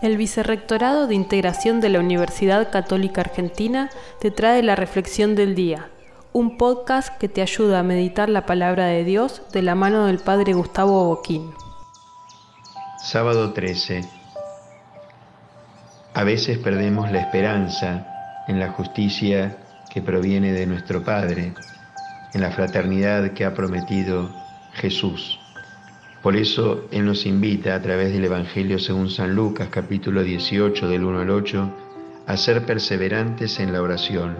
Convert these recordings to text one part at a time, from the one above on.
El Vicerrectorado de Integración de la Universidad Católica Argentina te trae la Reflexión del Día, un podcast que te ayuda a meditar la palabra de Dios de la mano del Padre Gustavo Boquín. Sábado 13. A veces perdemos la esperanza en la justicia que proviene de nuestro Padre, en la fraternidad que ha prometido Jesús. Por eso Él nos invita a través del Evangelio según San Lucas capítulo 18 del 1 al 8 a ser perseverantes en la oración,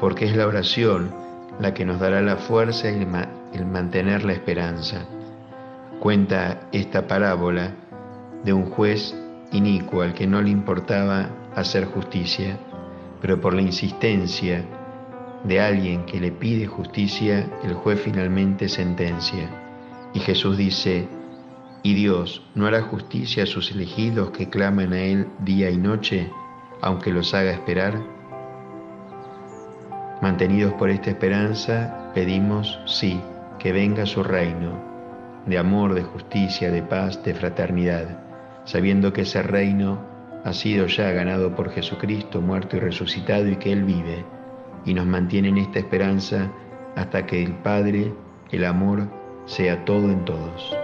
porque es la oración la que nos dará la fuerza y el mantener la esperanza. Cuenta esta parábola de un juez inicuo al que no le importaba hacer justicia, pero por la insistencia de alguien que le pide justicia, el juez finalmente sentencia. Y Jesús dice, ¿y Dios no hará justicia a sus elegidos que claman a Él día y noche, aunque los haga esperar? Mantenidos por esta esperanza, pedimos, sí, que venga su reino, de amor, de justicia, de paz, de fraternidad, sabiendo que ese reino ha sido ya ganado por Jesucristo, muerto y resucitado, y que Él vive, y nos mantiene en esta esperanza hasta que el Padre, el amor, sea todo en todos.